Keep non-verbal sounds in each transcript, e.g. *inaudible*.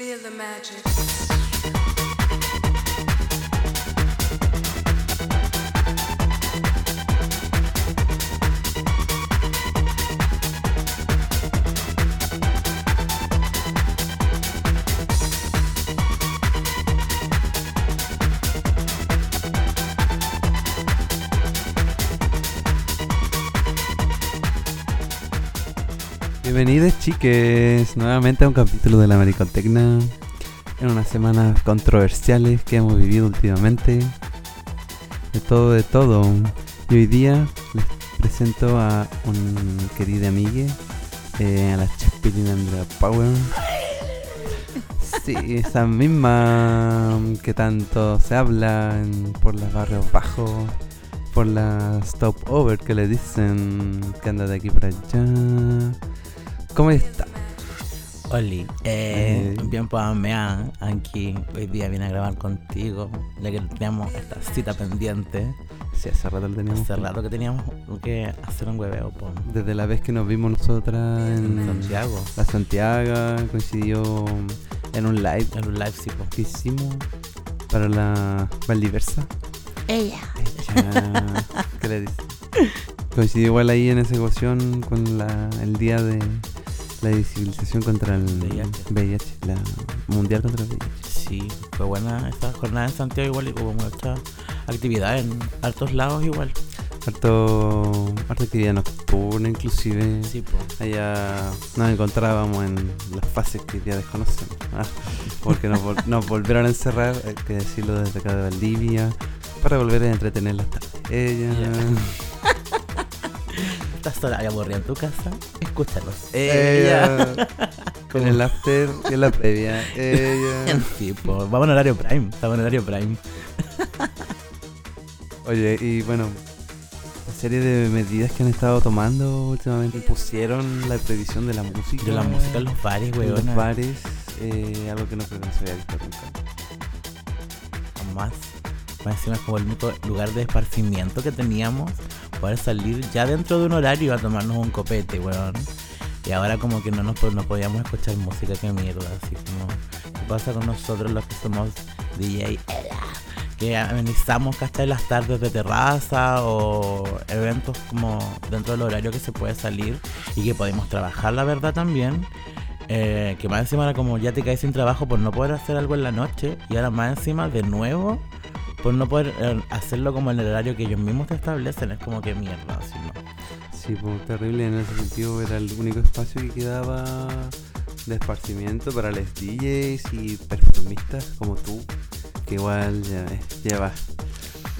Feel the magic. Bienvenidos chiques nuevamente a un capítulo de la Maricotecna en unas semanas controversiales que hemos vivido últimamente. De todo, de todo. Y hoy día les presento a un querido amigue, eh, a la Chespirina Andrea Power. Sí, esa misma que tanto se habla por los barrios bajos, por la stopover que le dicen que anda de aquí para allá. ¿Cómo está? Oli, eh, bien pues mea, aquí hoy día vine a grabar contigo, ya que teníamos esta cita pendiente, Sí, hace rato lo teníamos. hace rato que teníamos que hacer un hueveo po, Desde la vez que nos vimos nosotras en Santiago, La Santiago, coincidió en un live en un live sí, po. que hicimos para la Valdiversa. Ella. Ya, ¿Qué le dice? Coincidió igual ahí en esa ecuación con la, el día de la visibilización contra el VIH. VIH, la mundial contra el VIH. Sí, fue buena esta jornada en Santiago igual y hubo mucha actividad en altos lados igual. Harto, harta actividad nocturna inclusive. Sí, po. Allá nos encontrábamos en las fases que ya desconocemos. ah, porque nos, vol- nos volvieron a encerrar, hay que decirlo desde acá de Valdivia, para volver a entretener las tardes. Ella. ¿Estás sola y aburrida en tu casa? Escúchalos. Ella. Con *laughs* el after y en la previa. Ella. *laughs* Sí, po. Vamos en horario prime, estamos en horario prime. *laughs* Oye, y bueno, la serie de medidas que han estado tomando últimamente pusieron la prohibición de la música. De la música en los bares, en weón. los bares, eh, algo que no creo que no se había visto nunca. más. Más encima como el lugar de esparcimiento que teníamos. Poder salir ya dentro de un horario a tomarnos un copete, weón. Y ahora como que no nos no podíamos escuchar música, que mierda. Así como, ¿qué pasa con nosotros los que somos DJ? Que amenizamos, ¿cachai? Las tardes de terraza o eventos como dentro del horario que se puede salir y que podemos trabajar, la verdad, también. Eh, que más encima era como ya te caes sin trabajo por no poder hacer algo en la noche y ahora más encima de nuevo por no poder eh, hacerlo como en el horario que ellos mismos te establecen es como que mierda así no Sí, pues terrible en ese sentido, era el único espacio que quedaba de esparcimiento para los DJs y performistas como tú, que igual ya llevas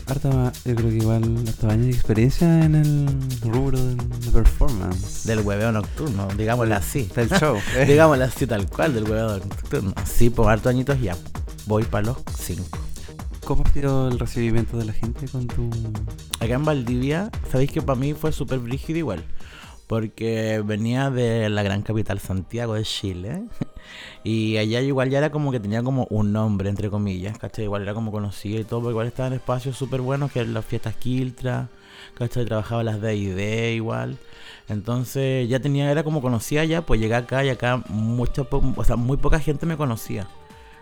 harta, yo creo que igual harto años de experiencia en el rubro de, performance. del hueveo nocturno digámoslo así Del show. eh. *laughs* digámoslo así tal cual del hueveo nocturno sí por harto añitos ya voy para los cinco ¿Cómo ha sido el recibimiento de la gente con tu... acá en Valdivia sabéis que para mí fue súper brígido igual porque venía de la gran capital Santiago de Chile *laughs* y allá igual ya era como que tenía como un nombre entre comillas, ¿cachai? Igual era como conocido y todo, porque igual estaba en espacios súper buenos que eran las fiestas Kiltra, ¿cachai? Trabajaba las D&D igual. Entonces ya tenía, era como conocía ya, pues llegué acá y acá mucha, o sea, muy poca gente me conocía.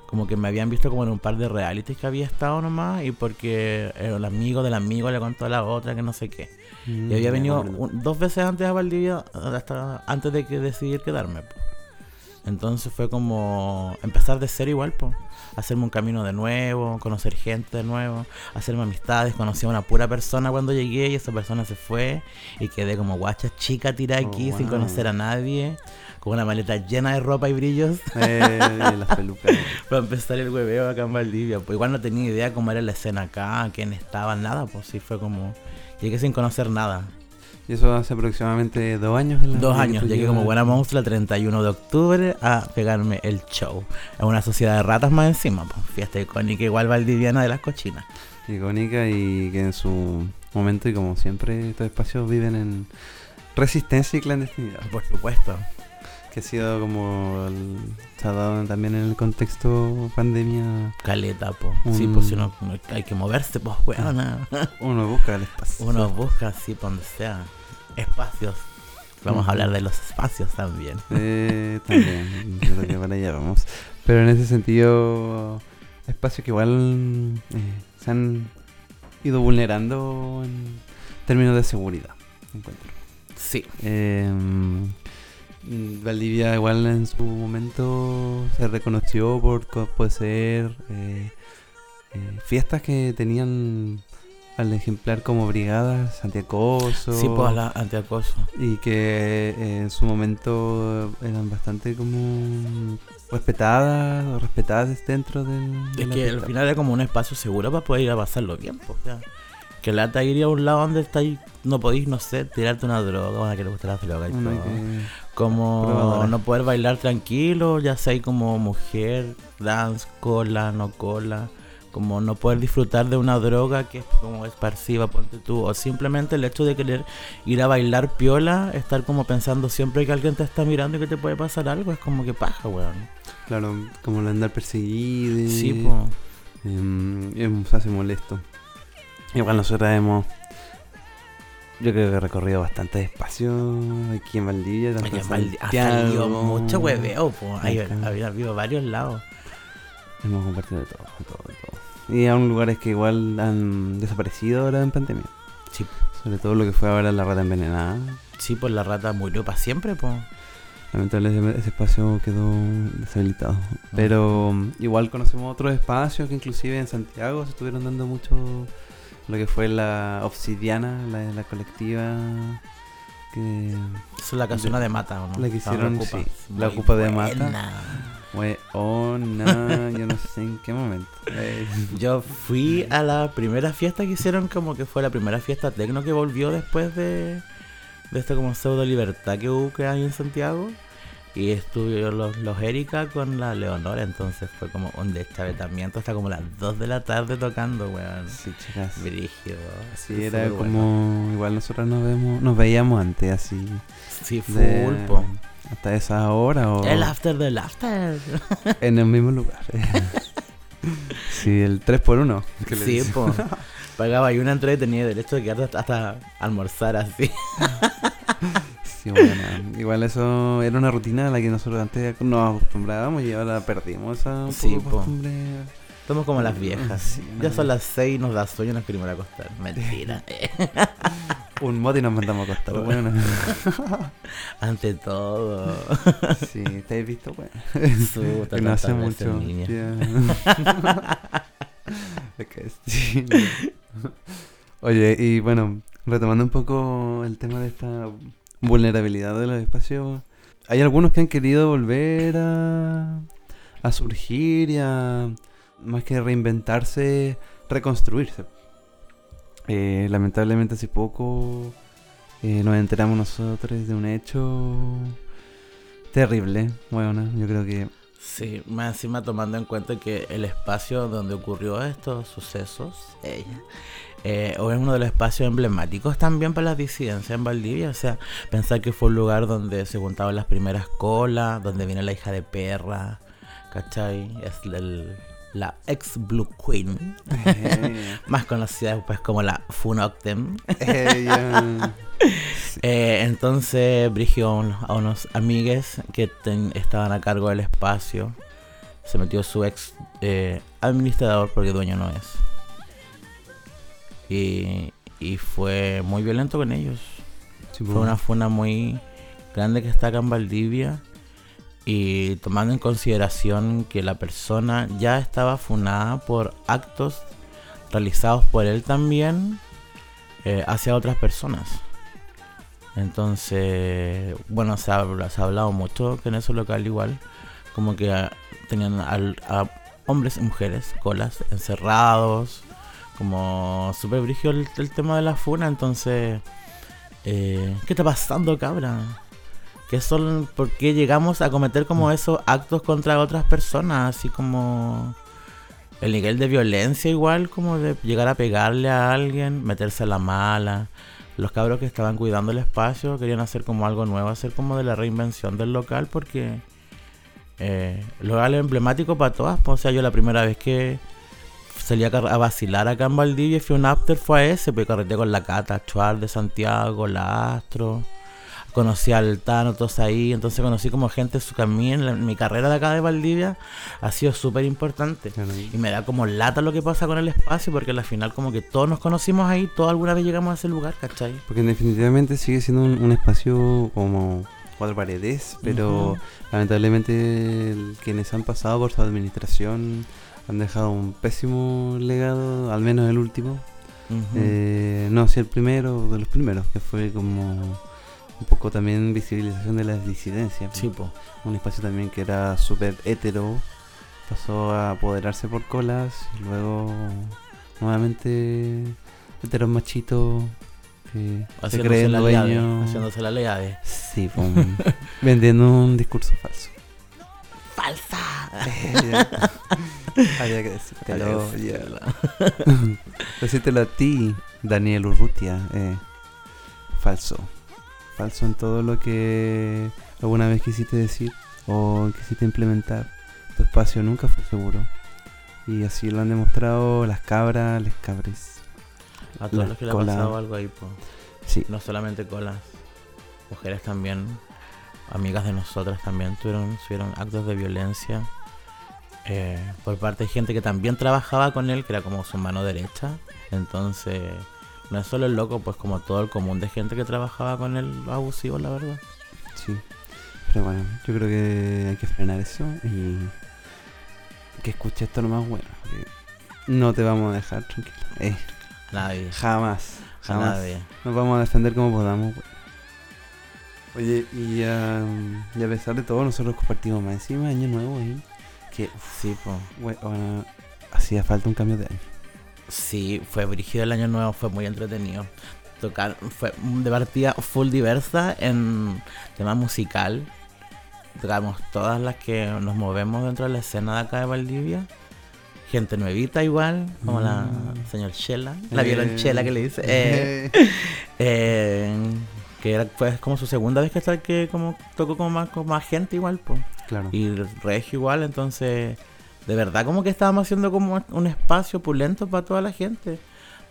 Como que me habían visto como en un par de realities que había estado nomás y porque el amigo del amigo le contó a la otra que no sé qué. Y había venido un- dos veces antes a Valdivia, hasta antes de que decidir quedarme. po. Entonces fue como empezar de cero igual, po. hacerme un camino de nuevo, conocer gente de nuevo, hacerme amistades. Conocí a una pura persona cuando llegué y esa persona se fue y quedé como guacha chica tirada Oh, aquí sin wow. conocer a nadie, con una maleta llena de ropa y brillos. Eh, las pelucas. *laughs* Para empezar el hueveo acá en Valdivia. Pues igual no tenía idea cómo era la escena acá, quién estaba, nada. Pues sí, fue como. Llegué sin conocer nada. Y eso hace aproximadamente dos años. en la- Dos años, llegué como buena monstrua el 31 de octubre a pegarme el show. En una sociedad de ratas más encima, pues. Fiesta icónica, igual valdiviana de las cochinas. icónica y que en su momento y como siempre estos espacios viven en resistencia y clandestinidad Por supuesto. Que ha sido como el- se ha dado también en el contexto pandemia Caleta, pues. Sí, pues si uno no- hay que moverse, pues, weona. *laughs* uno busca el espacio Uno busca así, por donde sea. Espacios. Vamos a hablar de los espacios también. Eh, también *laughs* yo creo que para allá vamos Pero en ese sentido, espacios que igual eh, se han ido vulnerando en términos de seguridad, encuentro. Sí. Eh, mm, Valdivia igual en su momento se reconoció por co- poseer eh, eh, fiestas que tenían al ejemplar como brigadas antiacoso Sí, pues la antiacoso. y que eh, en su momento eran bastante como respetadas o respetadas dentro del de Es la que al final era como un espacio seguro para poder ir a pasarlo bien, pues, ya. Que lata ir a un lado donde estáis, no podéis, no sé, tirarte una droga, una que le gusta la droga y todo. que- Como Probadora. no poder bailar tranquilo, ya sea como mujer, dance, cola, no cola. Como no poder disfrutar de una droga que es como esparciva, ponte tú. O simplemente el hecho de querer ir a bailar piola, estar como pensando siempre que alguien te está mirando y que te puede pasar algo, es como que paja, weón. claro como el andar perseguido Sí, pues. Se hace molesto. Igual nosotros hemos, yo creo que he recorrido bastante espacio aquí en Valdivia. tanto en Valdi- ha salido mucho hueveo, pues. Había habido varios lados. Hemos compartido de todo, de todo, de todo. Y aún lugares que igual han desaparecido ahora en pandemia. Sí, Sobre todo lo que fue ahora la rata envenenada. sí, pues la rata murió para siempre, pues. Lamentablemente ese espacio quedó deshabilitado. Pero mm, igual conocemos otros espacios que inclusive en Santiago se estuvieron dando mucho lo que fue la obsidiana, la, la colectiva que es la casona de mata, ¿o no? La que hicieron, Ocupa. sí, la Ocupa de Mata. fue oh no, yo no sé en qué momento. *laughs* Yo fui a la primera fiesta que hicieron, como que fue la primera fiesta tecno que volvió después de, de esta como pseudo libertad que hubo que hay en Santiago. Y estuvieron los, los Erika con la Leonora, entonces fue como un deschavetamiento hasta como las 2 de la tarde tocando, weón. sí, chicas. Brígido. Sí, era bueno. como igual nosotros nos vemos, nos veíamos antes así Sí, full, de- po. hasta esa hora o El after del after. *laughs* en el mismo lugar. sí, el 3 por 1 Sí, po. *laughs* Pagaba y una entrada y tenía derecho de quedarte hasta, hasta almorzar así. *laughs* Sí, bueno, igual eso era una rutina a la que nosotros antes nos acostumbrábamos y ahora perdimos esa un Sí, costumbre. Somos como las viejas. Sí, Ya no. son las 6 y nos da sueño y nos queremos acostar. Mentira. *laughs* Un mote y nos mandamos a acostar. Bueno, *laughs* Ante todo. sí, te has visto, bueno. Que no hace mucho. *laughs* Oye, y bueno, retomando un poco el tema de esta vulnerabilidad de los espacios, hay algunos que han querido volver a, a surgir y a, más que reinventarse, reconstruirse. Eh, lamentablemente hace poco eh, nos enteramos nosotros de un hecho terrible. Bueno, yo creo que Sí, más encima tomando en cuenta que el espacio donde ocurrió estos sucesos, ella, o es uno de los espacios emblemáticos también para las disidencias en Valdivia. O sea, pensar que fue un lugar donde se juntaban las primeras colas, donde viene la hija de perra, ¿cachai? Es el- la ex Blue Queen, Eh, *laughs* más conocida después como la Funoctem. *laughs* Eh, entonces, Brigio a, un- a unos amigues que ten- estaban a cargo del espacio. Se metió su ex eh, administrador, porque dueño no es. Y, y fue muy violento con ellos. sí, Fue una funa muy grande que está acá en Valdivia. Y tomando en consideración que la persona ya estaba funada por actos realizados por él también eh, hacia otras personas. Entonces, bueno, se ha, habla- se ha hablado mucho que en ese local igual, como que tenían al- a hombres y mujeres, colas, encerrados, como súper brígido el, el tema de la funa, entonces, eh, ¿qué está pasando, cabra? ¿Qué son, ¿Por qué llegamos a cometer como esos actos contra otras personas? Así como el nivel de violencia igual, como de llegar a pegarle a alguien, meterse a la mala. Los cabros que estaban cuidando el espacio querían hacer como algo nuevo, hacer como de la reinvención del local porque eh, el local es emblemático para todas. pues, O sea, yo la primera vez que salí a, vacilar acá en Valdivia y fui a un after fue a ese, pues carreteé con la Cata Chuar de Santiago, la Astro. conocí al Tano, todos ahí, entonces conocí como gente, su camino, mi carrera de acá de Valdivia ha sido súper importante. Y me da como lata lo que pasa con el espacio, porque al final como que todos nos conocimos ahí, todos alguna vez llegamos a ese lugar, ¿cachai? Porque definitivamente sigue siendo un, espacio como cuatro paredes, pero lamentablemente quienes han pasado por su administración han dejado un pésimo legado, al menos el último. Eh, no, sí, el primero de los primeros, que fue como un poco también visibilización de las disidencias. Sí, Un espacio también que era súper hetero, pasó a apoderarse por colas y luego nuevamente heteros machitos que se creen dueños. Haciéndose la ley Sí, *laughs* vendiendo un discurso falso. ¡Falsa! *laughs* Había que decírtelo. *laughs* Decírtelo a ti, Daniel Urrutia. Eh, falso. Falso en todo lo que alguna vez quisiste decir o quisiste implementar. Tu espacio nunca fue seguro. Y así lo han demostrado las cabras, les cabres. A todos los que le ha pasado algo ahí, pues. Sí. No solamente colas, mujeres también, amigas de nosotras también tuvieron, tuvieron actos de violencia eh, por parte de gente que también trabajaba con él, que era como su mano derecha. Entonces, no es solo el loco, pues como todo el común de gente que trabajaba con él abusivo, la verdad. Sí. Pero bueno, yo creo que hay que frenar eso y que escuche esto lo más bueno. No te vamos a dejar tranquilo. Eh, nadie. Jamás. Jamás. nadie. Nos vamos a defender como podamos. Oye, y, a pesar de todo, nosotros compartimos más encima Año Nuevo, ¿eh? Que, sí, pues. Bueno, hacía falta un cambio de año. Sí, fue brígido el año nuevo, fue muy entretenido. Tocar, fue de partida full diversa en tema musical. Tocamos todas las que nos movemos dentro de la escena de acá de Valdivia. Gente nuevita igual, como la mm. señor Chela, la eh. violonchela que le dice. *laughs* Eh, eh, que era pues como su segunda vez que está que como tocó como más, con más gente igual, pues. Claro. Y Regio igual, entonces de verdad como que estábamos haciendo como un espacio pulento para toda la gente,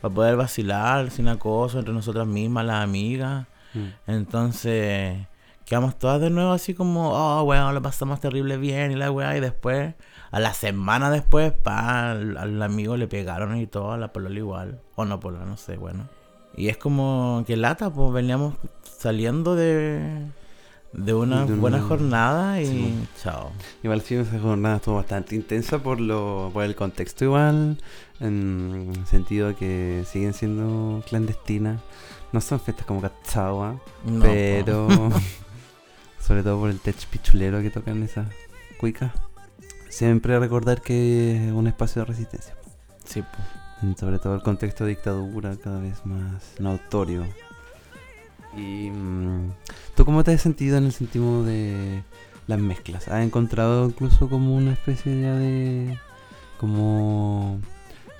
para poder vacilar sin acoso entre nosotras mismas, las amigas. Mm. Entonces, quedamos todas de nuevo así como, oh, weón, lo pasamos terrible bien y la weá, y después, a la semana después, pa, al, amigo le pegaron y todo, a la polola igual, o no polola, no sé, bueno. Y es como que lata, pues veníamos saliendo de de una buena jornada y chao. Igual sí, esa jornada estuvo bastante intensa por lo por el contexto igual, en sentido que siguen siendo clandestinas. No son fiestas como Katsawa, pero *laughs* sobre todo por el tech pichulero que tocan esas cuicas. Siempre recordar que es un espacio de resistencia. Sí, Sobre todo el contexto de dictadura cada vez más notorio. Y mm, ¿Tú cómo te has sentido en el sentido de las mezclas? ¿Has encontrado incluso como una especie ya de... como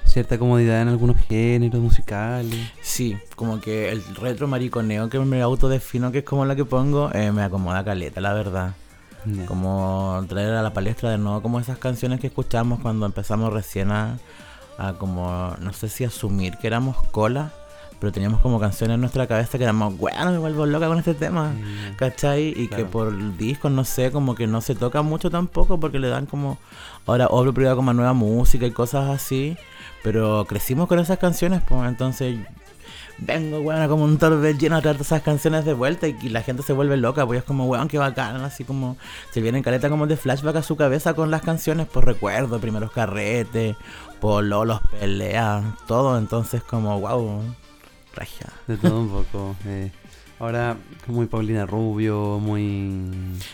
cierta comodidad en algunos géneros musicales? Sí, como que el retro mariconeo que me autodefino que es como la que pongo, eh, me acomoda caleta, la verdad. Como traer a la palestra de nuevo como esas canciones que escuchamos cuando empezamos recién a, a como, no sé si asumir que éramos cola pero teníamos como canciones en nuestra cabeza que éramos, bueno, me vuelvo loca con este tema, ¿cachai? Y que por discos, no sé, como que no se toca mucho tampoco porque le dan como, ahora obra privada como nueva música y cosas así, pero crecimos con esas canciones, pues entonces vengo, weón, como un torbellino a traer esas canciones de vuelta y, la gente se vuelve loca, pues es como, weón, qué bacán, así como se viene en caleta como de flashback a su cabeza con las canciones, por recuerdo, primeros carretes, por los peleas, todo, entonces como, wow. De todo un poco. Eh. Ahora, muy Paulina Rubio, muy.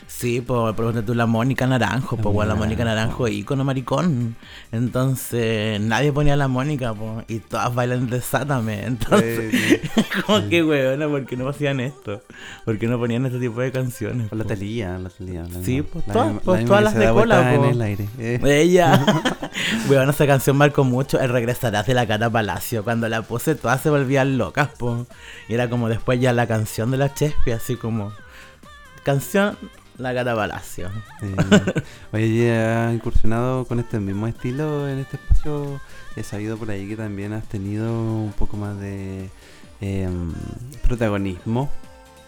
Sí, por ejemplo, tú la Mónica Naranjo, pues, la Mónica Naranjo, ícono maricón. Entonces, nadie ponía la Mónica, pues, y todas bailan Desátame. *laughs* Entonces, *laughs* como que, weón, ¿por qué no hacían esto? ¿Por qué no ponían este tipo de canciones? Por la telía, la telía. sí, pues, todas, pues, todas las de cola, en el aire. *laughs* Eh. Ella. weón, esa canción marcó mucho el regresarás de la cara Palacio. Cuando la puse, todas se volvían locas, pues. Y era como después ya la canción de la Chespi, así como canción La Gata Palacio. Oye, ¿has incursionado con este mismo estilo en este espacio? He sabido por ahí que también has tenido un poco más de em, protagonismo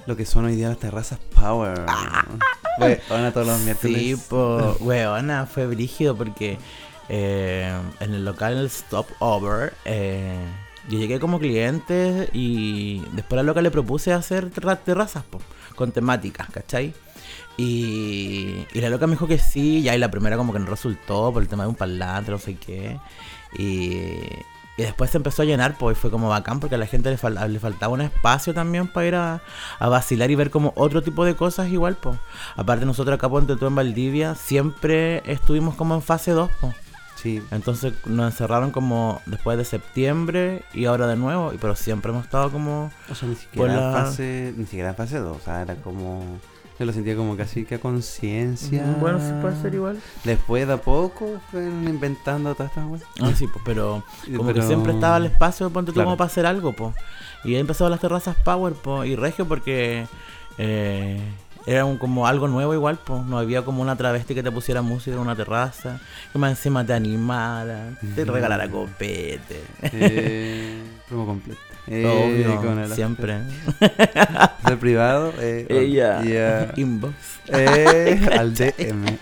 Lo que son hoy día las terrazas Power. Weona todos los miércoles. Sí, pues, *laughs* weona, fue brígido porque eh, en el local Stop Over, eh, yo llegué como cliente y después a la loca le propuse hacer terra- terrazas, po, con temáticas, ¿cachai? Y, y la loca me dijo que sí, ya y la primera como que no resultó por el tema de un parlante, no sé qué. Y, y después se empezó a llenar, pues y fue como bacán porque a la gente le, fal- faltaba un espacio también para ir a, a vacilar y ver como otro tipo de cosas igual, pues. Aparte nosotros acá, ponte tú en Valdivia, siempre estuvimos como en fase 2, pues. Sí. Entonces nos encerraron como después de septiembre y ahora de nuevo, y pero siempre hemos estado como... O sea, ni siquiera Por la- fase, ni siquiera fase 2, o sea, era como yo lo sentía como casi que a conciencia. Mm, Bueno, sí puede ser igual. Después de a poco fueron inventando todas estas weas. Ah, sí, pues, pero *laughs* como que siempre estaba el espacio, ponte tú Claro. como para hacer algo, pues. Y ahí empezaron las terrazas Power, pues, y Regio porque eh, era un- como algo nuevo igual, pues. No había como una travesti que te pusiera música en una terraza, que más encima te animara, te regalara copete. Eh, *laughs* promo completo. Eh, Obvio, con el siempre. Ser privado. Eh, *laughs* Ella. ya. Inbox. Eh, al *laughs* DM.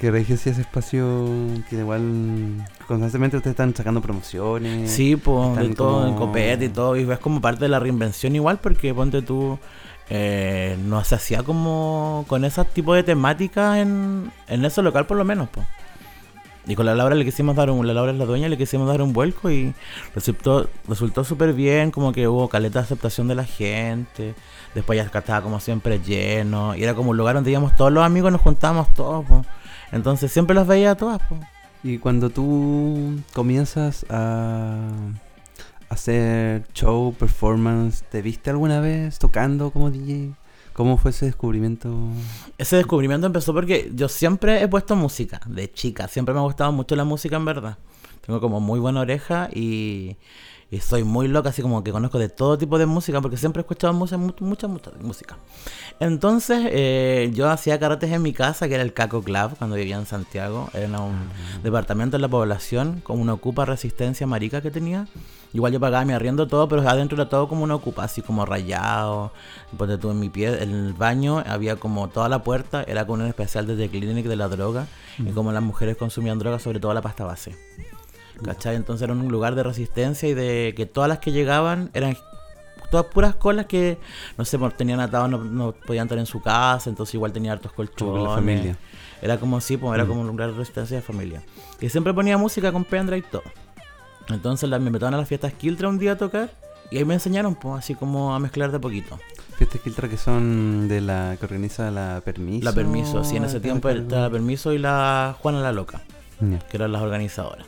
Que regio ese espacio que igual constantemente ustedes están sacando promociones. Sí, pues, de todo, en copete y todo. Y es como parte de la reinvención igual, porque ponte tú, eh, no se hacía como con ese tipo de temáticas en, en ese local por lo menos, pues. Y con la Laura le quisimos dar un, la Laura es la dueña, le quisimos dar un vuelco y resultó, resultó súper bien, como que hubo caleta de aceptación de la gente. Después ya estaba como siempre lleno. Y era como un lugar donde íbamos todos los amigos, nos juntábamos todos, pues. Entonces siempre las veía todas, pues. Y cuando tú comienzas a hacer show, performance, ¿te viste alguna vez tocando como DJ? ¿Cómo fue ese descubrimiento? Ese descubrimiento empezó porque yo siempre he puesto música, de chica. Siempre me ha gustado mucho la música, en verdad. Tengo como muy buena oreja y, y soy muy loca, así como que conozco de todo tipo de música, porque siempre he escuchado mucha, mucha, mucha, música. Entonces, eh, yo hacía carretes en mi casa, que era el Caco Club, cuando vivía en Santiago. Era un departamento en la población, con una ocupa resistencia marica que tenía. Igual yo pagaba mi arriendo todo, pero adentro era todo como una ocupa, así como rayado. Ponte tú en mi pie, en el baño había como toda la puerta, era con un especial de The Clinic de la droga. Y como las mujeres consumían droga, sobre todo la pasta base. ¿Cachai? Entonces era un lugar de resistencia y de que todas las que llegaban eran todas puras colas que, no sé, tenían atados, no, no podían estar en su casa, entonces igual tenía hartos colchones. la familia. Era como sí, pues, era Mm. como un lugar de resistencia de familia. Y siempre ponía música con pendrive y todo. Entonces la, me metieron a las fiestas Kiltra un día a tocar y ahí me enseñaron, pues, así como a mezclar de poquito. Fiestas Quiltra que son de la que organiza la Permiso. La Permiso, sí, en ese acá tiempo estaba la Permiso y la Juana la Loca, que eran las organizadoras.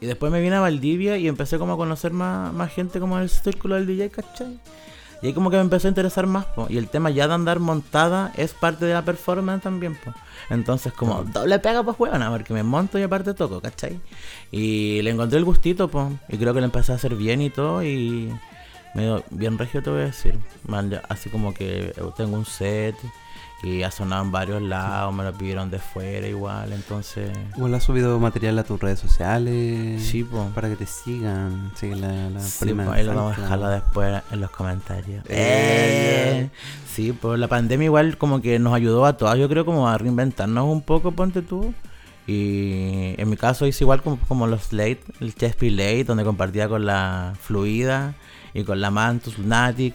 Y después me vine a Valdivia y empecé como a conocer más, más gente como en el círculo del DJ, ¿cachai? Y ahí como que me empezó a interesar más, po. Y el tema ya de andar montada es parte de la performance también, po. Entonces como doble pega pues huevona, porque me monto y aparte toco, ¿cachai? Y le encontré el gustito, po. Y creo que le empecé a hacer bien y todo y... Medio bien regio te voy a decir. Man, Así como que tengo un set y ha sonado en varios lados, me lo pidieron de fuera igual, entonces... Igual has subido material a tus redes sociales. Sí, po. Para que te sigan. Sigue la, la Sí, prima pues ahí lo vamos a dejarlo después en los comentarios. Eh, Eh, Sí, pues la pandemia igual como que nos ayudó a todas, yo creo como a reinventarnos un poco, ponte tú. Y en mi caso hice igual como, como los late, el Chespi Late, donde compartía con la Fluida y con la Mantus Lunatic.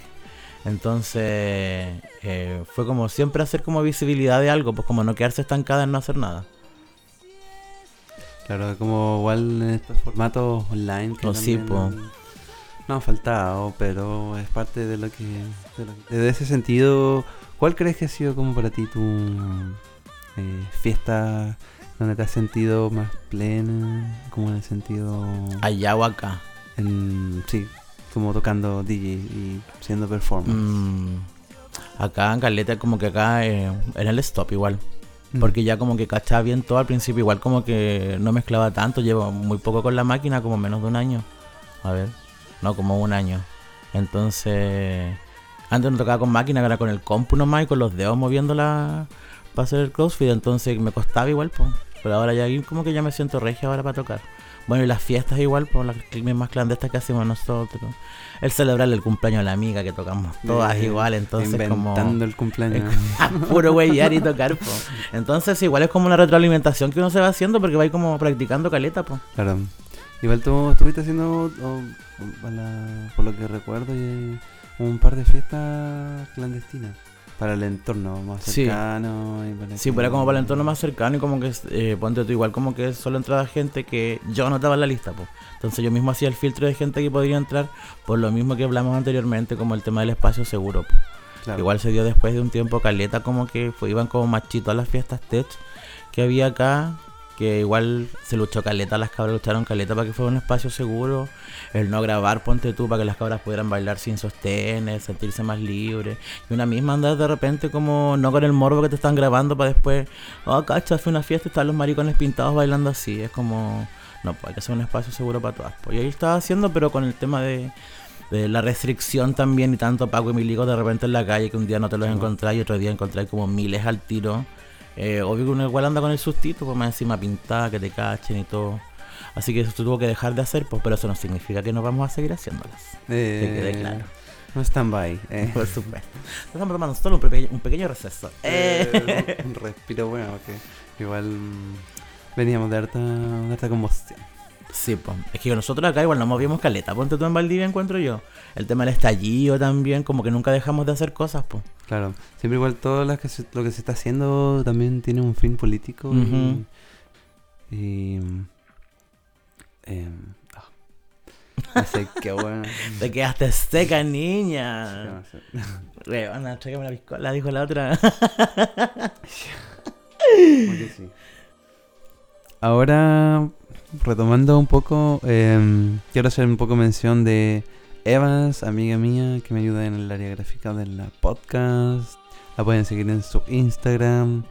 Entonces eh, fue como siempre hacer como visibilidad de algo, pues como no quedarse estancada en no hacer nada. Claro, como igual en estos formatos online que Oh, sí, po. no han faltado, pero es parte de lo que... De, lo que- de ese sentido, ¿cuál crees que ha sido como para ti tu eh, fiesta donde te has sentido más plena? Como en el sentido... Allá o acá. En, sí, como tocando DJ y siendo performance. Mm, acá en Caleta como que acá eh, era el stop igual. Mm. Porque ya como que cachaba bien todo al principio, igual como que no mezclaba tanto, llevo muy poco con la máquina, como menos de un año. A ver, no, como un año. Entonces, antes no tocaba con máquina, era con el compu nomás y con los dedos moviéndola para hacer el crossfit, entonces me costaba igual, pues. Pero ahora ya como que ya me siento regia ahora para tocar. Bueno, y las fiestas igual, por las más clandestinas que hacemos nosotros. El celebrar el cumpleaños de la amiga que tocamos todas Eh, igual, entonces Inventando como... el cumpleaños. *laughs* Puro huellar y tocar, po. Entonces igual es como una retroalimentación que uno se va haciendo porque va como practicando caleta, po. Claro. Igual tú estuviste haciendo, o- o- a la- por lo que recuerdo, un par de fiestas clandestinas. Para el entorno más Sí. cercano. y para Sí, pero era como para el entorno más cercano y como que, eh, ponte tú, igual como que solo entraba gente que yo no estaba en la lista, pues. Entonces yo mismo hacía el filtro de gente que podría entrar por lo mismo que hablamos anteriormente, como el tema del espacio seguro. po. Claro. Igual se dio después de un tiempo caleta, como que fue, iban como machitos a las fiestas tech que había acá, que igual se luchó caleta, las cabras lucharon caleta para que fuera un espacio seguro, el no grabar, ponte tú, para que las cabras pudieran bailar sin sostenes, sentirse más libres, y una misma andar de repente como, no con el morbo que te están grabando para después, oh, cacha, fue una fiesta y están los maricones pintados bailando así, es como, no, pues hay que hacer un espacio seguro para todas. Pues y ahí estaba haciendo, pero con el tema de de la restricción también y tanto Paco y Milico de repente en la calle que un día no te los Sí. encontrás y otro día encontrás como miles al tiro. Eh, obvio que uno igual anda con el sustito, pues más encima pintada, que te cachen y todo. Así que eso tuvo que dejar de hacer, pues pero eso no significa que no vamos a seguir haciéndolas. Eh, que quede claro. No stand-by. Eh. *laughs* Por supuesto. Estamos tomando solo un, pequeño- un pequeño receso. Eh. Eh, un respiro bueno, que igual mm, veníamos de harta, de harta combustión. Sí, pues. Es que nosotros acá igual nos movíamos caleta. Ponte tú en Valdivia, encuentro yo. El tema del estallido también, como que nunca dejamos de hacer cosas, pues. Claro, siempre igual todo lo que se, lo que se está haciendo también tiene un fin político Ujú. y, y, no sé *laughs* qué bueno. Te quedaste seca, ¿Qué niña. Rebana, *laughs* tráigame la piscola, dijo la otra. *laughs* Como que sí. Ahora, retomando un poco, em, quiero hacer un poco mención de Evans, amiga mía, que me ayuda en el área gráfica de la podcast. La pueden seguir en su Instagram,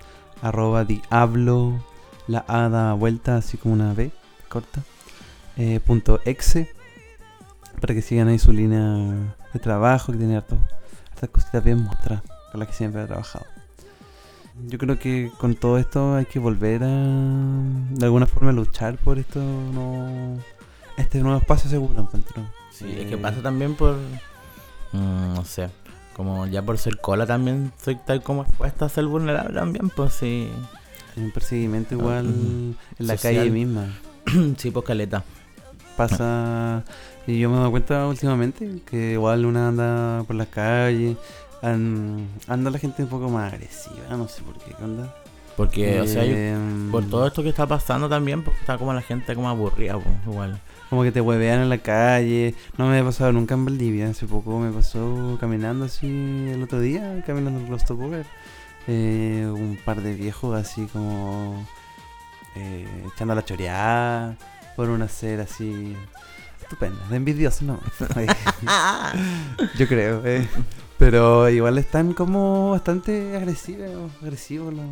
arroba diablo, la A da vuelta, así como una B corta, eh, punto exe, para que sigan ahí su línea de trabajo, que tiene harto, hartas cositas bien mostradas, con las que siempre ha trabajado. Yo creo que con todo esto hay que volver a, de alguna forma, luchar por esto, no, este nuevo espacio seguro, encuentro. Sí, es Eh, que pasa también por. mm, no sé. Como ya por ser cola también soy tal como expuesta a ser vulnerable también, pues sí. Hay un perseguimiento igual ujú. en la Social. calle misma. *clears throat* sí, pues caleta. Pasa, y yo me he dado cuenta últimamente que igual una anda por las calles, an- anda la gente un poco más agresiva, no sé por qué, ¿qué onda? Porque, o sea, yo- Em, por todo esto que está pasando también, pues está como la gente como aburrida, pues, igual. Como que te huevean en la calle. No me ha pasado nunca en Valdivia. Hace poco me pasó caminando así el otro día, caminando por los Tupperware. Eh, un par de viejos así como eh, echando la choreada por una acera así estupenda, de envidiosos nomás. *laughs* *laughs* Yo creo. eh. Pero igual están como bastante agresivos, agresivos los...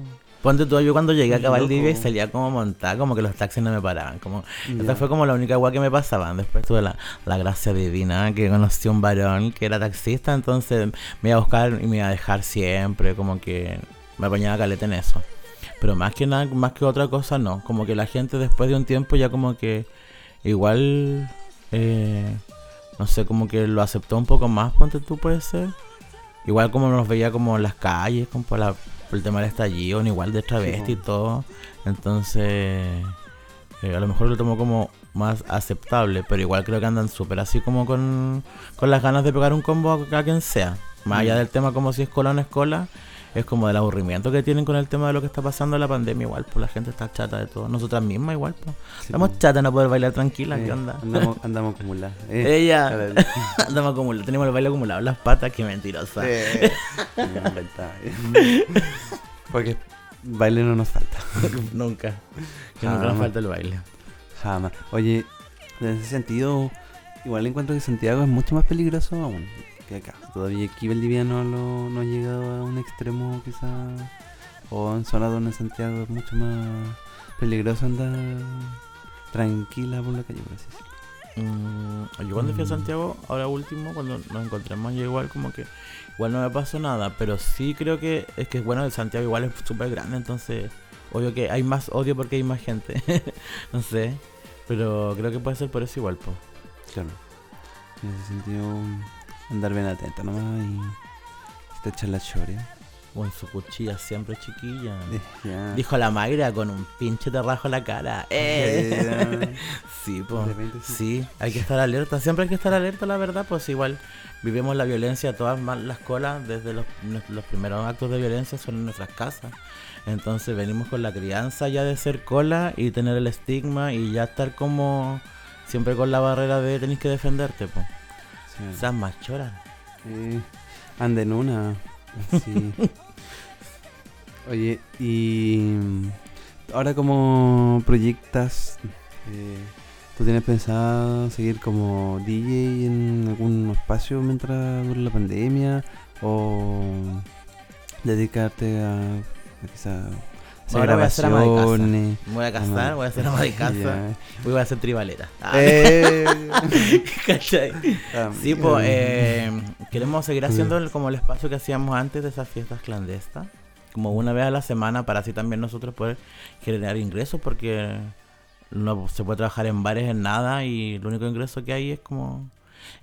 Ponte tú, yo cuando llegué a y salía como montada, como que los taxis no me paraban. Como, esta fue como la única agua que me pasaban. Después tuve la, la gracia divina que conocí a un varón que era taxista, entonces me iba a buscar y me iba a dejar siempre, como que me apañaba caleta en eso. Pero más que nada, más que otra cosa, no. Como que la gente después de un tiempo ya como que igual, eh, no sé, como que lo aceptó un poco más, ponte tú, puede ser. Igual como nos veía como en las calles, como por, la- por el tema del estallido, igual de travesti y po. todo. Entonces, eh, a lo mejor lo tomo como más aceptable, pero igual creo que andan súper así como con, con las ganas de pegar un combo a, a quien sea. Más allá Mm. del tema como si es cola o no es cola, es como del aburrimiento que tienen con el tema de lo que está pasando en la pandemia igual, pues la gente está chata de todo. Nosotras mismas igual, pues. Sí, Estamos po. chatas de no poder bailar tranquila, Eh, ¿qué onda? Andamos, andamos acumulados. *laughs* Eh, Ella, *laughs* andamos acumulados, tenemos el baile acumulado las patas, qué mentirosa. *laughs* Porque baile no nos falta. nunca. Que nunca nos falta el baile. Jamás. Oye, en ese sentido, igual encuentro que Santiago es mucho más peligroso aún que acá. Todavía aquí Valdivia no, lo, no ha llegado a un extremo quizá. O en zona donde Santiago es mucho más peligroso andar tranquila por la calle, por así. Mm, yo cuando fui a Mm. Santiago, ahora último, cuando nos encontramos, yo igual como que igual no me pasó nada, pero sí creo que es que bueno, el Santiago igual es súper grande, entonces obvio que hay más odio porque hay más gente, *laughs* no sé, Pero creo que puede ser por eso igual, po. Claro. En ese sentido, andar bien atenta nomás y te echar la choria. Con su cuchilla siempre chiquilla. *laughs* Dijo la Mayra con un pinche te rajo la cara. ¡Eh! *laughs* sí, pues. Sí. Hay que estar alerta. Siempre hay que estar alerta, la verdad. Pues igual vivimos la violencia todas las colas. Desde los, los primeros actos de violencia son en nuestras casas. Entonces venimos con la crianza ya de ser cola y tener el estigma y ya estar como siempre con la barrera de tenéis que defenderte, pues. Sí. Seas más chora. Eh, anda en una. Sí. *laughs* Oye, y mm, ahora como proyectas, eh, ¿tú tienes pensado seguir como DJ en algún espacio mientras dure la pandemia? ¿O dedicarte a, a quizá Ahora voy a ser ama de casa. Me voy a casar, voy a ser ama de casa. Ya. Voy a hacer *laughs* tribalera. Ah, *laughs* Eh, ¿cachai? Sí, pues eh, queremos seguir haciendo el- como el espacio que hacíamos antes de esas fiestas clandestas, como una vez a la semana para así también nosotros poder generar ingresos porque no se puede trabajar en bares en nada y el único ingreso que hay es como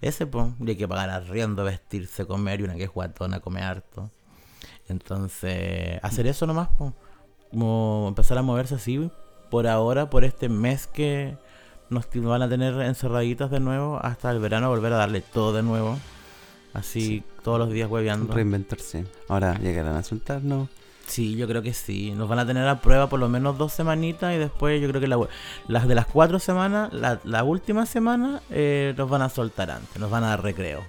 ese, pues, y hay que pagar arriendo, vestirse, comer y una que es guatona, come harto. Entonces, hacer eso nomás, pues, como empezar a moverse así por ahora, por este mes que nos van a tener encerraditas de nuevo hasta el verano volver a darle todo de nuevo. Así todos los días hueveando. Reinventarse. Ahora llegarán a soltarnos. Sí, yo creo que sí. Nos van a tener a prueba por lo menos dos semanitas y después yo creo que la- las de las cuatro semanas, la, la última semana, eh, nos van a soltar antes, nos van a dar recreo.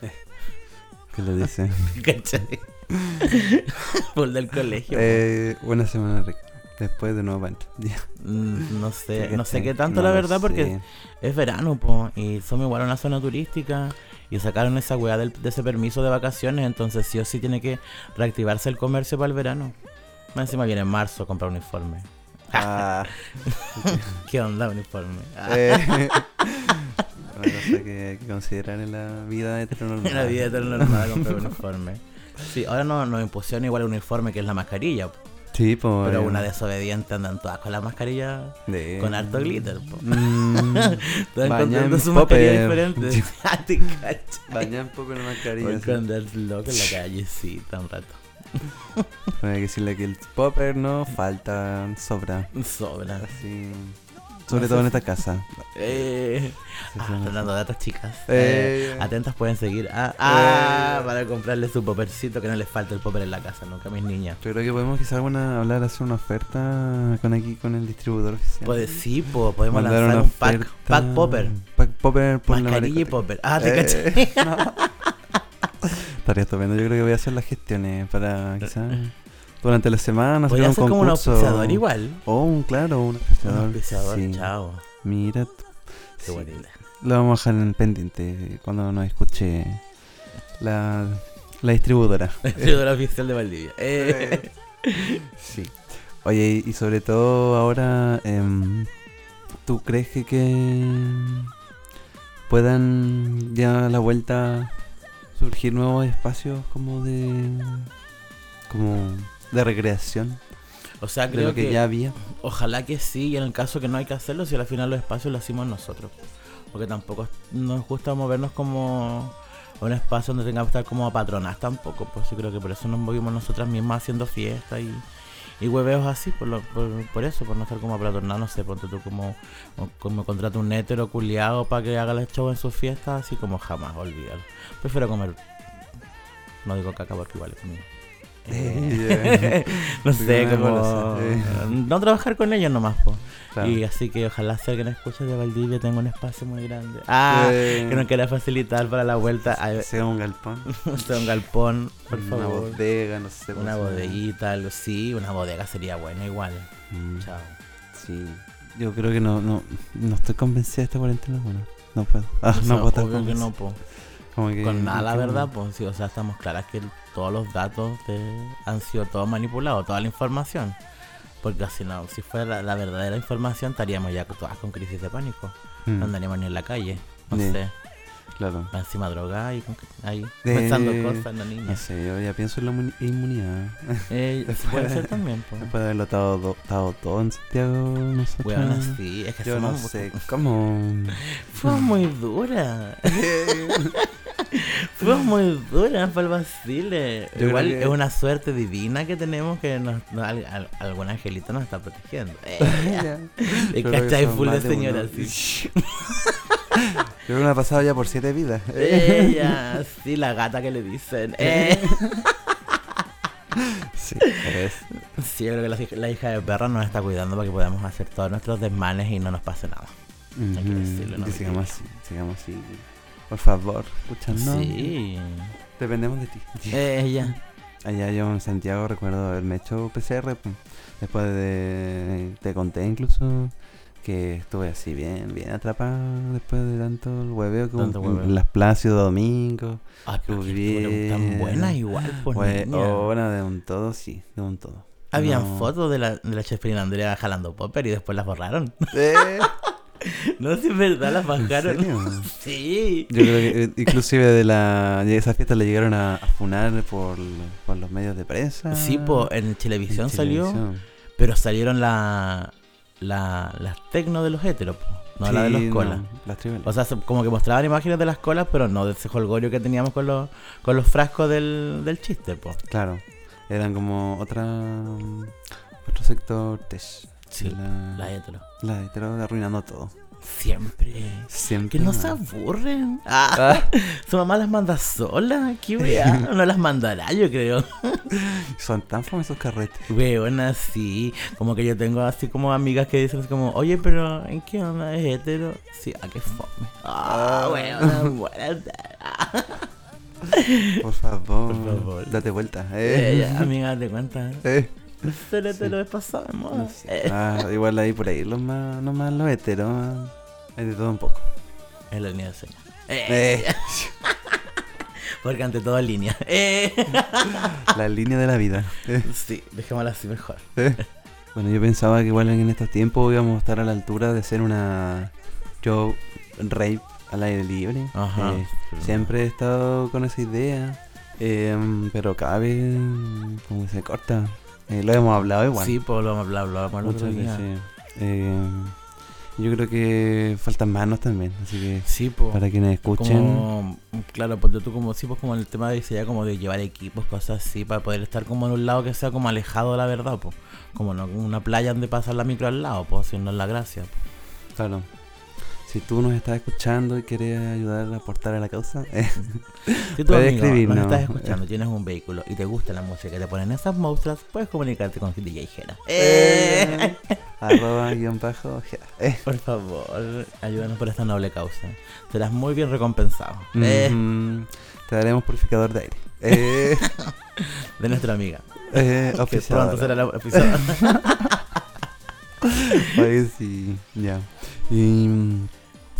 *laughs* ¿Qué le dicen? *laughs* ¿Cachai? *laughs* por del colegio. Eh, buena semana, Rick. Después de nuevo *laughs* Ya. Mm, no sé, ¿Qué no sé qué tanto No la verdad porque sé. es verano, po, y somos igual a una zona turística y sacaron esa weá del- de ese permiso de vacaciones, entonces sí o sí tiene que reactivarse el comercio para el verano. Más encima viene en marzo a comprar uniforme. Ah, *laughs* ¿Qué onda uniforme? Eh, una cosa que hay que considerar en la vida heteronormal. la vida eterna normal comprar uniforme. Sí, ahora no, nos impusieron igual el uniforme que es la mascarilla, po, Sí, pues. pero una desobediente andan todas con la mascarilla de... con harto glitter. Po. Mm, *laughs* encontrando en su mascarilla popper. diferente. *laughs* Ah, un poco la mascarilla. Por sí. andar loco en la calle, sí, tan rato. Hay que decirle que el popper no falta, sobra. *laughs* Sobra. Así. Sobre todo en esta casa. Eh, ah, hablando de otras chicas. Eh. eh, atentas pueden seguir. Ah, ah, Eh. para comprarle su poppercito que no les falte el popper en la casa nunca a mis niñas. Yo creo que podemos quizás hablar, hacer una oferta con aquí con el distribuidor oficial. Pues sí, po, podemos Mandar lanzar un pack, pack popper. Pack popper por la Mascarilla y popper. Ah, te caché. *laughs* no. Estaría estupendo. Yo creo que voy a hacer las gestiones para quizás durante la semana Podría un ser como un auspiciador igual. O un, claro, un Un auspiciador. auspiciador, Sí. chao. Mira. Qué Sí. Lo vamos a dejar en pendiente cuando nos escuche la, la distribuidora. Distribuidora oficial de Valdivia. *laughs* Eh. Sí. Oye, y sobre todo ahora, em, ¿tú crees que, que puedan ya a la vuelta surgir nuevos espacios como de como de recreación O sea, de creo lo que, que, ya había? ojalá que sí, y en el caso que no hay que hacerlo, si al final los espacios los hacemos nosotros. Porque tampoco nos gusta movernos como a un espacio donde tengamos que estar como patronas tampoco. Pues yo creo que por eso nos movimos nosotras mismas haciendo fiestas y, y hueveos así, por, lo- por, por eso, por no estar como aplatonado, no sé, ponte tú como, como contrata un hétero culiado para que haga el show en sus fiestas, así como jamás, olvídalo. Prefiero comer, no digo caca porque igual es mío. *laughs* No sé, como no trabajar con ellos nomás, po. claro. Y así que ojalá sea que no escuche de Valdivia tenga un espacio muy grande. Ah, que nos quiera facilitar para la vuelta a sea un galpón, *laughs* sea un galpón, por una favor. bodega, no sé. Una llama. bodeguita, algo sí, una bodega sería buena igual. Mm, Chao. Sí, yo creo que no, no, no estoy convencida de esta cuarentena, bueno, no puedo. Ah, no puedo estar que no, po. Como que- Con nada, la no. verdad, pues sí, o sea, estamos claras que todos los datos de- han sido todos manipulados, toda la información. Porque si no, si fuera la, la verdadera información, estaríamos ya todas con crisis de pánico. Mm. No andaríamos ni en la calle. No Sí. sé. Claro. Encima drogada y ahí Eh, pensando cosas la niña. No sé, yo ya pienso en la inmuni- inmunidad. Eh, *laughs* Después- puede ser también, pues. Después de haberlo estado, do- estado todo en Santiago, nosotros. Bueno, sí, es que Yo no somos- sé *laughs* cómo. Fue muy dura. *laughs* Fue muy dura para el Basile. Yo Igual que- es una suerte divina que tenemos que nos, nos- al- al- algún angelito nos está protegiendo. *laughs* Eh, y creo que full de señora así. *laughs* *laughs* Yo creo que me ha pasado ya por siete vidas. Ella, sí, la gata que le dicen. Eh. Sí, es. Sí, yo creo que la, hij- la hija de perra nos está cuidando para que podamos hacer todos nuestros desmanes y no nos pase nada. Hay que decirlo, no y sigamos así, sigamos así. Por favor, escúchanos. Sí. Dependemos de ti. Eh, Ella. Allá yo en Santiago recuerdo haberme hecho PCR. pues. Después de. Te conté incluso que estuve así bien, bien atrapado después de tanto el hueveo que Tanto hubo en. Las Plácido Domingo. Ay, pero estuvo tan bien. buenas igual, pues. Hora de un todo, sí, de un todo. Habían No. fotos de la, de la Andrea jalando popper y después las borraron. ¿Eh? *laughs* *laughs* no, si es verdad, las ¿En bajaron. serio? *laughs* Sí. Yo creo que eh, inclusive de la de esa fiesta le llegaron a, a funar por, por los medios de prensa. Sí, pues en televisión En salió, televisión. pero salieron la, la, las tecno de los héteros, po, no la de Sí, los colas. no, las tribales. O sea, se- como que mostraban imágenes de las colas, pero no de ese holgorio que teníamos con los, con los frascos del, del chiste, po. claro, eran como otra otro sector tech. Sí, la, La hetero. la hetero arruinando todo. Siempre. Siempre. Que no se aburren. Ah, su mamá las manda sola. ¿Qué weá? *laughs* No las mandará, yo creo. Son tan famosos carretes. Weona, sí. Como que yo tengo así como amigas que dicen como, oye, pero ¿en qué onda es hetero? Sí, a qué fome. Ah, Ah. weona, *laughs* buena. Ah. Por favor, Por favor. date vuelta. Eh, Eh. ya, amiga, te cuenta. Eh. *laughs* Ser Sí. hetero es pasado de moda. No sé. Eh, Ah, igual ahí por ahí, los más, los más los heteros. Hay de todo un poco. Es la línea de señas. Eh, Eh. *laughs* Porque ante todo en línea. Eh. La línea de la vida. Eh. Sí, dejémosla así mejor. Bueno, yo pensaba que igual en estos tiempos íbamos a estar a la altura de hacer una show rape al aire libre. Ajá. Eh, siempre he estado con esa idea, eh, pero cada vez como se corta. Eh, lo hemos hablado igual. Sí, pues lo hemos hablado, lo otro muchas veces. Eh, yo creo que faltan manos también, así que Sí, pues. para quienes escuchen. Como, claro, porque tú como, sí, pues como el tema de ya como de llevar equipos, cosas así, para poder estar como en un lado que sea como alejado de la verdad, pues. Como no una playa donde pasa la micro al lado, pues, es la gracia. po. Claro. Si tú nos estás escuchando y quieres ayudar a aportar a la causa, eh, Si *laughs* tú, Puedes amigo, nos estás escuchando, tienes un vehículo y te gusta la música que te ponen esas monstruas, puedes comunicarte con DJ Jera. Eh, *laughs* arroba guion bajo, jera. Eh, Por favor, ayúdanos por esta noble causa. Serás muy bien recompensado. Eh, ujú, te daremos purificador de aire. Eh, *laughs* de nuestra amiga. eh, Que pronto será la oficial. Oye, sí, ya. Y mm,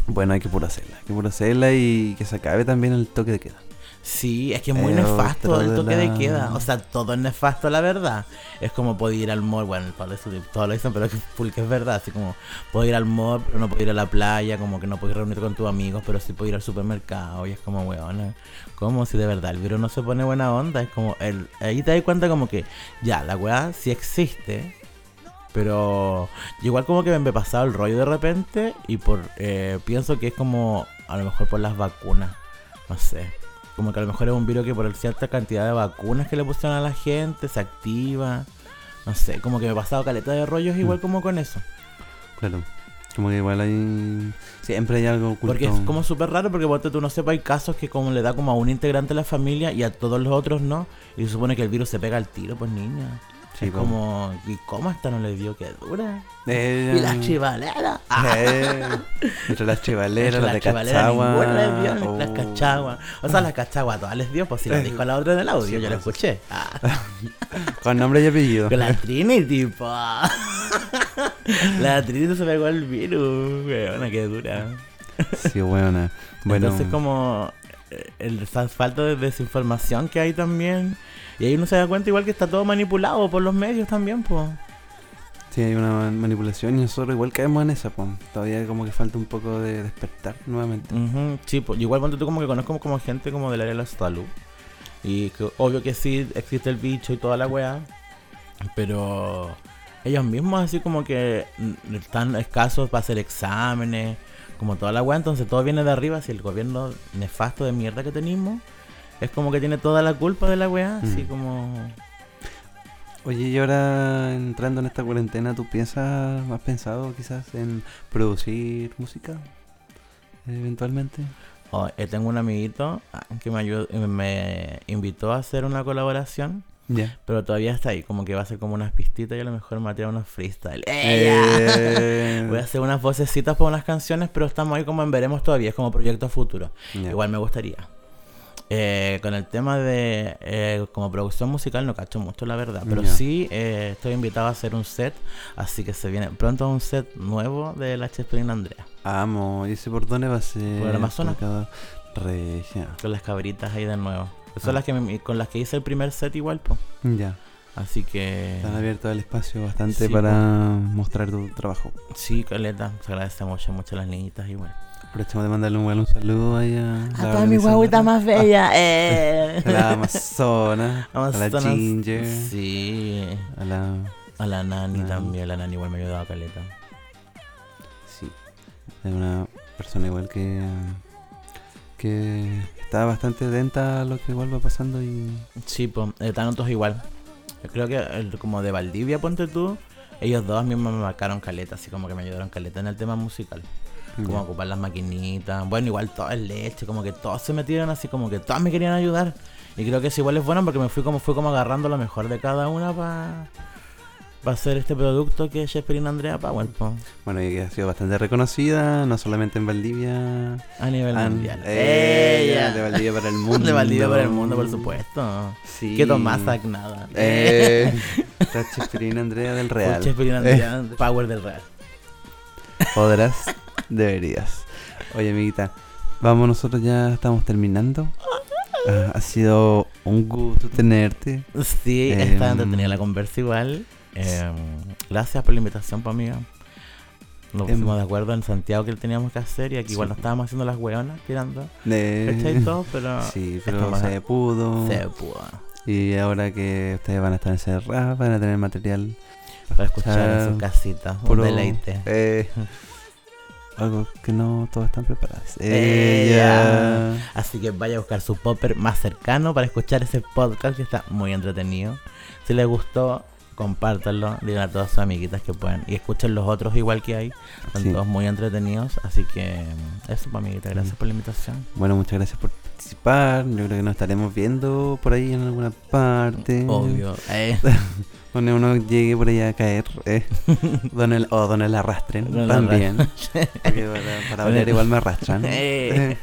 bueno, hay que puro hacerla. Hay que puro hacerla y que se acabe también el toque de queda. Sí, es que es muy Eh, nefasto el de toque de la- queda. O sea, todo es nefasto, la verdad. Es como poder ir al mall. Bueno, para eso todos lo dicen, pero es que, full que es verdad. Así como puedo ir al mall, pero no puedo ir a la playa. Como que no puedes reunirte con tus amigos, pero sí puedo ir al supermercado. Y es como, weón, como si de verdad el virus no se pone buena onda. Es como, el, ahí te das cuenta como que ya, la weá sí existe. Pero igual como que me he pasado el rollo de repente y por eh, pienso que es como a lo mejor por las vacunas. No sé. Como que a lo mejor es un virus que por cierta cantidad de vacunas que le pusieron a la gente se activa. No sé, como que me he pasado caleta de rollos igual Mm. como con eso. Claro. Como que igual hay. Siempre hay algo oculto. Porque es como súper raro porque ponte tú no sepas, hay casos que como le da como a un integrante de la familia y a todos los otros no. Y se supone que el virus se pega al tiro, pues niña. Sí, es po. como, ¿y cómo esta no le dio que dura? Eh, Y la chivalera. Ah, Eh, entre las chivaleras, Entre las de Cachagua. les dio, las oh. cachaguas. O sea, las cachaguas todas les dio, pues si lo dijo la otra en el audio, Sí, yo lo pues. escuché. Ah. *laughs* Con nombre y apellido. Con la Trinity, po. *laughs* La Trinity se pegó el virus, weona, qué dura. Sí, buena. *laughs* Bueno, Entonces, como eh, el falta de desinformación que hay también. Y ahí uno se da cuenta igual que está todo manipulado por los medios también, pues. Sí, hay una man- manipulación y nosotros igual caemos en esa, pues. Todavía como que falta un poco de despertar nuevamente. Sí, pues, igual ponte tú como que conozco como gente como del área de la salud. Y que obvio que sí existe el bicho y toda la weá. Pero ellos mismos así como que mm, están escasos para hacer exámenes, como toda la weá. Entonces todo viene de arriba. Si el gobierno nefasto de mierda que tenemos es como que tiene toda la culpa de la weá. Así Mm. como... Oye, y ahora entrando en esta cuarentena, ¿tú piensas, has pensado quizás en producir música? Eventualmente. Oh, eh, tengo un amiguito ah, que me, ayudó, me invitó a hacer una colaboración. Pero todavía está ahí, como que va a ser como unas pistitas y a lo mejor me va unos freestyle. ¡Ella! Eh, *laughs* Voy a hacer unas vocecitas para unas canciones, pero estamos ahí como en veremos todavía, es como proyecto futuro. Igual me gustaría. Eh, con el tema de eh, como producción musical no cacho mucho la verdad, pero sí eh, estoy invitado a hacer un set, así que se viene pronto un set nuevo de la Chespirina Andrea, Amo. ¿Y ese por dónde va a ser? Por el Amazonas. con las cabritas ahí de nuevo. Que Son Ah. las que me- con las que hice el primer set igual, pues. Ya. Así que Están abierto el espacio bastante Sí, para po. mostrar tu trabajo. sí, Caleta, se agradece mucho, mucho a las niñitas igual. Aprovechamos de mandarle un, buen un saludo ahí a, toda mi guaguita más bella. *laughs* eh. A la Amazona, a la Amazonas. Ginger, Sí. a la... A la Nani Nani. también. La Nani igual me ha ayudado a caleta. Sí, es una persona igual que... que está bastante atenta a lo que igual va pasando y... Sí, pues, están otros igual. Creo que el- como de Valdivia, ponte tú. Ellos dos mismos me marcaron caleta, así como que me ayudaron caleta en el tema musical. Como ocupar las maquinitas. Bueno, igual todo es leche, como que todos se metieron así, como que todos me querían ayudar. Y creo que eso igual es bueno porque me fui como fui como agarrando lo mejor de cada una para hacer este producto que es Shakespeare Andrea Power, po, Bueno, y que ha sido bastante reconocida, no solamente en Valdivia. a nivel an- mundial. ella, Ella. *laughs* de Valdivia para el mundo. De Valdivia para el mundo, por supuesto. Sí. Que Tomás nada. Eh, *laughs* está Chespirina Andrea del Real. Shakespeare Andrea *laughs* Power del Real. Podrás, deberías. Oye, amiguita, vamos, nosotros ya estamos terminando. Ah, ha sido un gusto tenerte. Sí, Em, está entretenida la conversa igual. Em, gracias por la invitación, pa' amiga. Nos Em, pusimos de acuerdo en Santiago que teníamos que hacer y aquí igual sí. nos estábamos haciendo las hueonas tirando. De-. Todo, pero *laughs* Sí, pero se pudo. se pudo. Y ahora que ustedes van a estar encerrados, van a tener material Para escuchar en su casita, un deleite. eh, *laughs* algo que no todos están preparados. Ella. Ella. Así que vaya a buscar su popper más cercano para escuchar ese podcast que está muy entretenido. Si les gustó, compártanlo, digan a todas sus amiguitas que puedan. Y escuchen los otros igual que hay. Sí. todos muy entretenidos. Así que mm, eso, pa' amiguita. Gracias Mm. por la invitación. Bueno, muchas gracias por participar. Yo creo que nos estaremos viendo por ahí en alguna parte. Obvio. Eh, *laughs* Donde uno llegue por allá a caer. Eh. Donde el- o donde la arrastren. Donde la también. Para, para variar igual me arrastran. *laughs* Eh.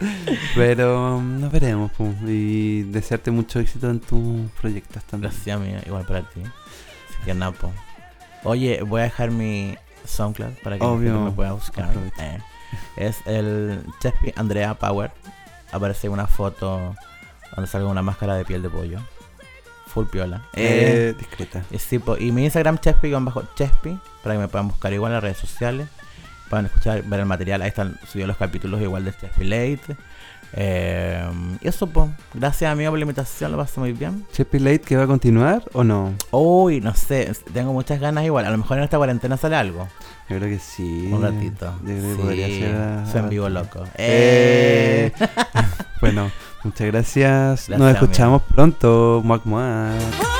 *laughs* Pero um, nos veremos. pu, Y desearte mucho éxito en tus proyectos también. Gracias, amiga. Igual para ti. Así que napo. Oye, voy a dejar mi SoundCloud para que Obvio. me pueda buscar. Eh, Es el Chespi Andrea Power. Aparece una foto donde salga una máscara de piel de pollo. Full piola. Eh, discreta. Y, sí, po- y mi Instagram Chespi-Chespi, para que me puedan buscar igual en las redes sociales. Puedan escuchar, ver el material. Ahí están subidos los capítulos igual de Chespi Late. Eh, y eso, pues. Gracias, amigo, por la invitación. Lo pasé muy bien. ¿Cheppy Late que va a continuar o no? Uy, no sé. Tengo muchas ganas igual. A lo mejor en esta cuarentena sale algo. Yo creo que sí. Un ratito. Yo creo que Sí, podría ser. a- su en vivo loco. Eh. Eh. *laughs* Bueno, muchas gracias. Gracias, Nos amigo. escuchamos pronto. Muac, muac.